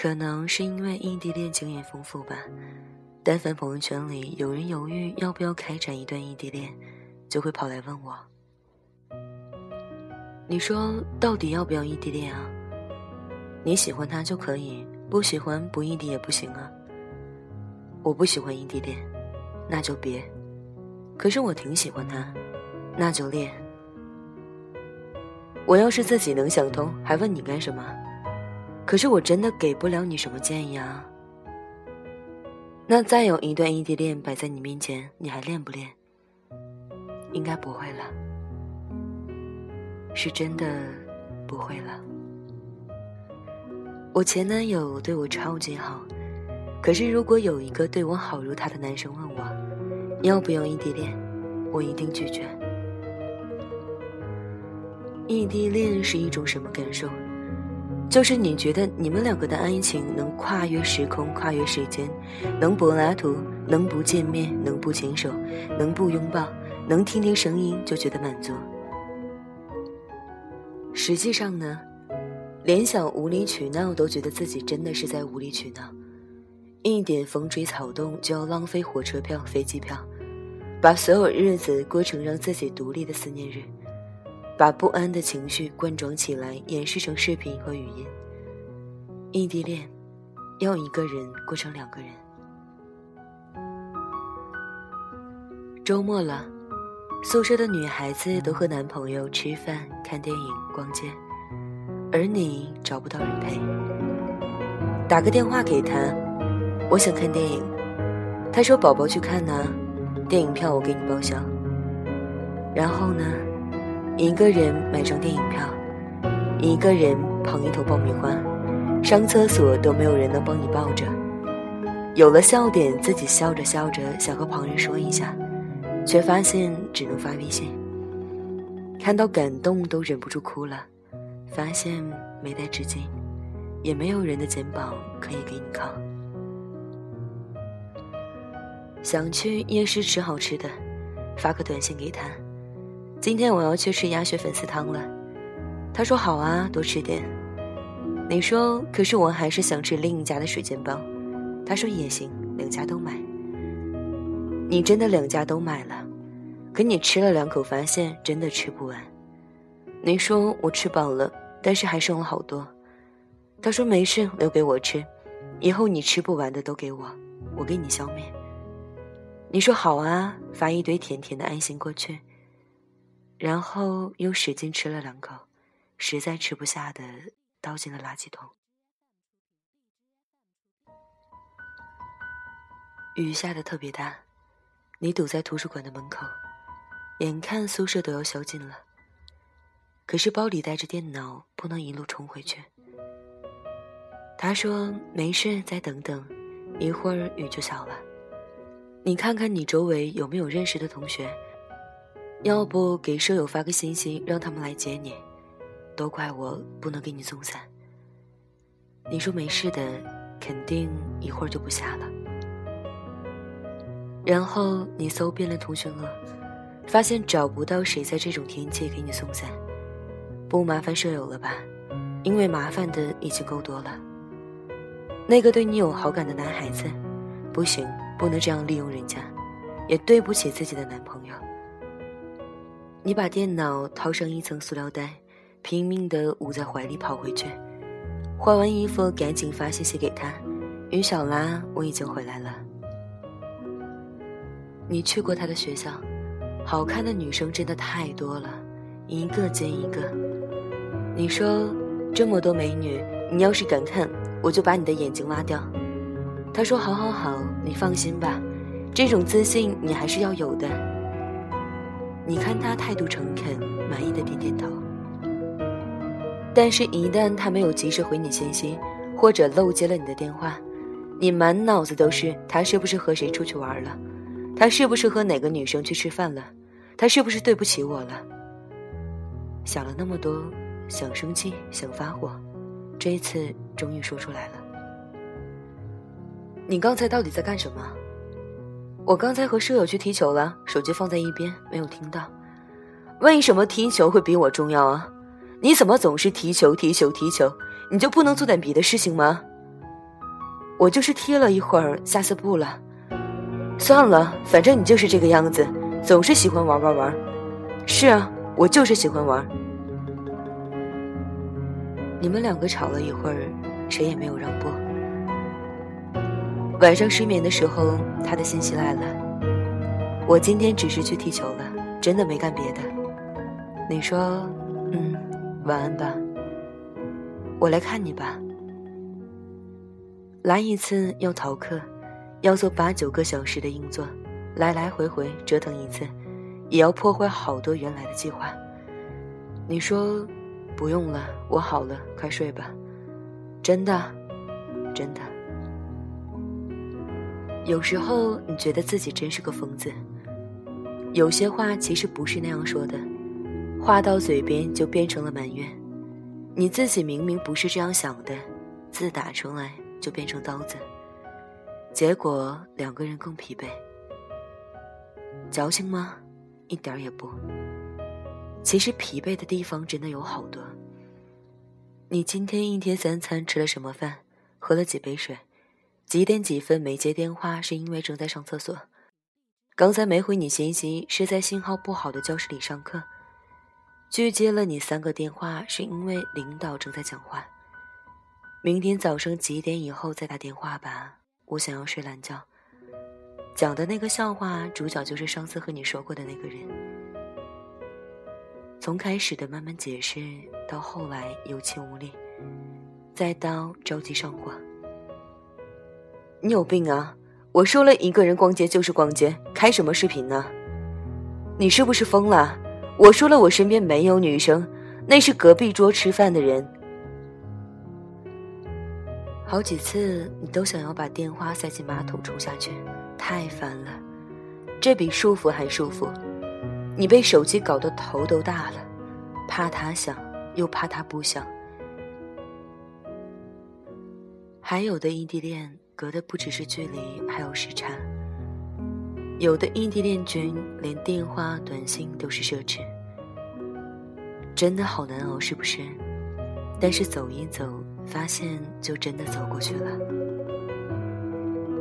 可能是因为异地恋经验丰富吧，但凡朋友圈里有人犹豫要不要开展一段异地恋，就会跑来问我：“你说到底要不要异地恋啊？你喜欢他就可以，不喜欢不异地也不行啊。”我不喜欢异地恋，那就别。可是我挺喜欢他，那就恋。我要是自己能想通，还问你干什么？可是我真的给不了你什么建议啊。那再有一段异地恋摆在你面前，你还恋不恋？应该不会了，是真的不会了。我前男友对我超级好，可是如果有一个对我好如他的男生问我，要不要异地恋，我一定拒绝。异地恋是一种什么感受？就是你觉得你们两个的爱情能跨越时空、跨越时间，能柏拉图，能不见面，能不牵手，能不拥抱，能听听声音就觉得满足。实际上呢，连想无理取闹都觉得自己真的是在无理取闹，一点风吹草动就要浪费火车票、飞机票，把所有日子过成让自己独立的思念日。把不安的情绪灌装起来，演示成视频和语音。异地恋，要一个人过成两个人。周末了，宿舍的女孩子都和男朋友吃饭、看电影、逛街，而你找不到人陪。打个电话给他，我想看电影。他说：“宝宝去看呐，电影票我给你报销。”然后呢？一个人买张电影票，一个人捧一头爆米花，上厕所都没有人能帮你抱着。有了笑点，自己笑着笑着想和旁人说一下，却发现只能发微信。看到感动都忍不住哭了，发现没带纸巾，也没有人的肩膀可以给你靠。想去夜市吃好吃的，发个短信给他。今天我要去吃鸭血粉丝汤了，他说好啊，多吃点。你说，可是我还是想吃另一家的水煎包。他说也行，两家都买。你真的两家都买了，可你吃了两口，发现真的吃不完。你说我吃饱了，但是还剩了好多。他说没事，留给我吃，以后你吃不完的都给我，我给你消灭。你说好啊，发一堆甜甜的爱心过去。然后又使劲吃了两口，实在吃不下的倒进了垃圾桶。雨下的特别大，你堵在图书馆的门口，眼看宿舍都要宵禁了。可是包里带着电脑，不能一路冲回去。他说没事，再等等，一会儿雨就小了。你看看你周围有没有认识的同学。要不给舍友发个信息，让他们来接你。都怪我不能给你送伞。你说没事的，肯定一会儿就不下了。然后你搜遍了通讯录，发现找不到谁在这种天气给你送伞。不麻烦舍友了吧？因为麻烦的已经够多了。那个对你有好感的男孩子，不行，不能这样利用人家，也对不起自己的男朋友。你把电脑套上一层塑料袋，拼命地捂在怀里跑回去，换完衣服赶紧发信息给他：“于小拉，我已经回来了。”你去过他的学校，好看的女生真的太多了，一个接一个。你说这么多美女，你要是敢看，我就把你的眼睛挖掉。他说：“好好好，你放心吧，这种自信你还是要有的。”你看他态度诚恳，满意的点点头。但是，一旦他没有及时回你信息，或者漏接了你的电话，你满脑子都是他是不是和谁出去玩了，他是不是和哪个女生去吃饭了，他是不是对不起我了。想了那么多，想生气，想发火，这一次终于说出来了。你刚才到底在干什么？我刚才和舍友去踢球了，手机放在一边，没有听到。为什么踢球会比我重要啊？你怎么总是踢球、踢球、踢球？你就不能做点别的事情吗？我就是踢了一会儿，下次不了。算了，反正你就是这个样子，总是喜欢玩玩玩。是啊，我就是喜欢玩。你们两个吵了一会儿，谁也没有让步。晚上失眠的时候，他的信息来了。我今天只是去踢球了，真的没干别的。你说，嗯，晚安吧。我来看你吧。来一次要逃课，要做八九个小时的硬座，来来回回折腾一次，也要破坏好多原来的计划。你说，不用了，我好了，快睡吧。真的，真的。有时候你觉得自己真是个疯子，有些话其实不是那样说的，话到嘴边就变成了埋怨。你自己明明不是这样想的，字打出来就变成刀子，结果两个人更疲惫。矫情吗？一点也不。其实疲惫的地方真的有好多。你今天一天三餐吃了什么饭？喝了几杯水？几点几分没接电话是因为正在上厕所，刚才没回你信息是在信号不好的教室里上课，拒接了你三个电话是因为领导正在讲话。明天早上几点以后再打电话吧，我想要睡懒觉。讲的那个笑话主角就是上次和你说过的那个人。从开始的慢慢解释到后来有气无力，再到着急上火。你有病啊！我说了一个人逛街就是逛街，开什么视频呢？你是不是疯了？我说了我身边没有女生，那是隔壁桌吃饭的人。好几次你都想要把电话塞进马桶冲下去，太烦了，这比束缚还舒服。你被手机搞得头都大了，怕它响，又怕它不响。还有的异地恋。隔的不只是距离，还有时差。有的异地恋君连电话、短信都是奢侈，真的好难熬，是不是？但是走一走，发现就真的走过去了。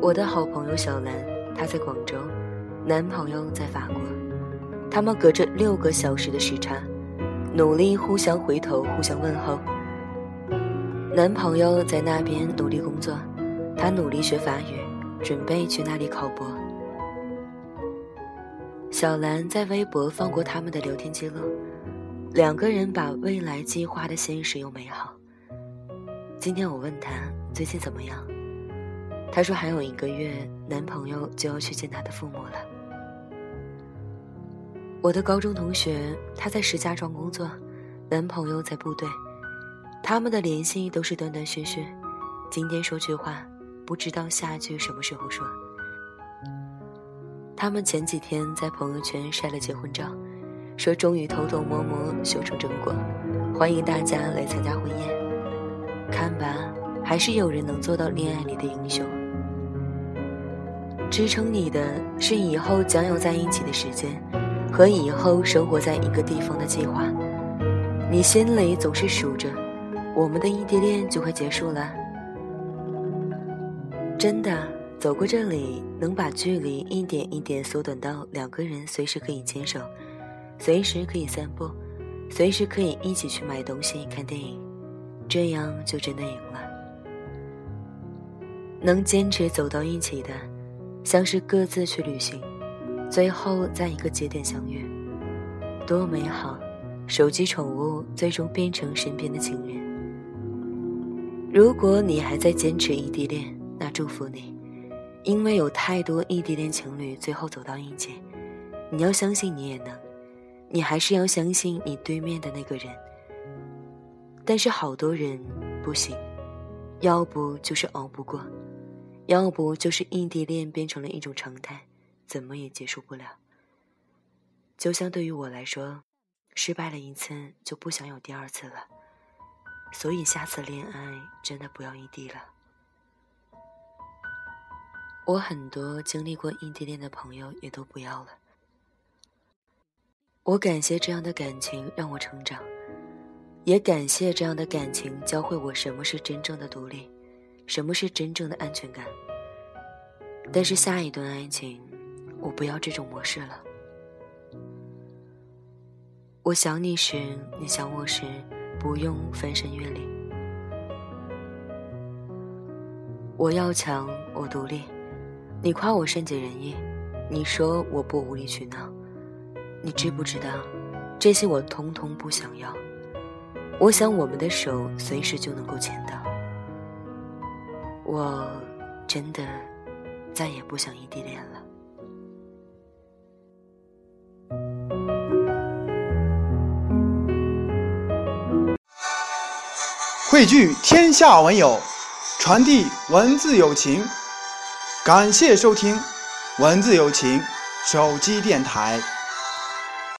我的好朋友小兰，她在广州，男朋友在法国，他们隔着六个小时的时差，努力互相回头、互相问候。男朋友在那边努力工作。他努力学法语，准备去那里考博。小兰在微博放过他们的聊天记录，两个人把未来计划的现实又美好。今天我问他最近怎么样，他说还有一个月，男朋友就要去见他的父母了。我的高中同学，他在石家庄工作，男朋友在部队，他们的联系都是断断续续，今天说句话。不知道下句什么时候说。他们前几天在朋友圈晒了结婚照，说终于偷偷摸摸修成正果，欢迎大家来参加婚宴。看吧，还是有人能做到恋爱里的英雄。支撑你的是以后将要在一起的时间，和以后生活在一个地方的计划。你心里总是数着，我们的异地恋就快结束了。真的走过这里，能把距离一点一点缩短到两个人随时可以牵手，随时可以散步，随时可以一起去买东西、看电影，这样就真的赢了。能坚持走到一起的，像是各自去旅行，最后在一个节点相遇，多美好！手机宠物最终变成身边的情人。如果你还在坚持异地恋，祝福你，因为有太多异地恋情侣最后走到一起，你要相信你也能，你还是要相信你对面的那个人。但是好多人不行，要不就是熬不过，要不就是异地恋变成了一种常态，怎么也结束不了。就像对于我来说，失败了一次就不想有第二次了，所以下次恋爱真的不要异地了。我很多经历过异地恋的朋友也都不要了。我感谢这样的感情让我成长，也感谢这样的感情教会我什么是真正的独立，什么是真正的安全感。但是下一段爱情，我不要这种模式了。我想你时，你想我时，不用翻山越岭。我要强，我独立。你夸我善解人意，你说我不无理取闹。你知不知道，这些我通通不想要。我想我们的手随时就能够牵到。我真的再也不想异地恋了。汇聚天下文友，传递文字友情。感谢收听文字友情手机电台。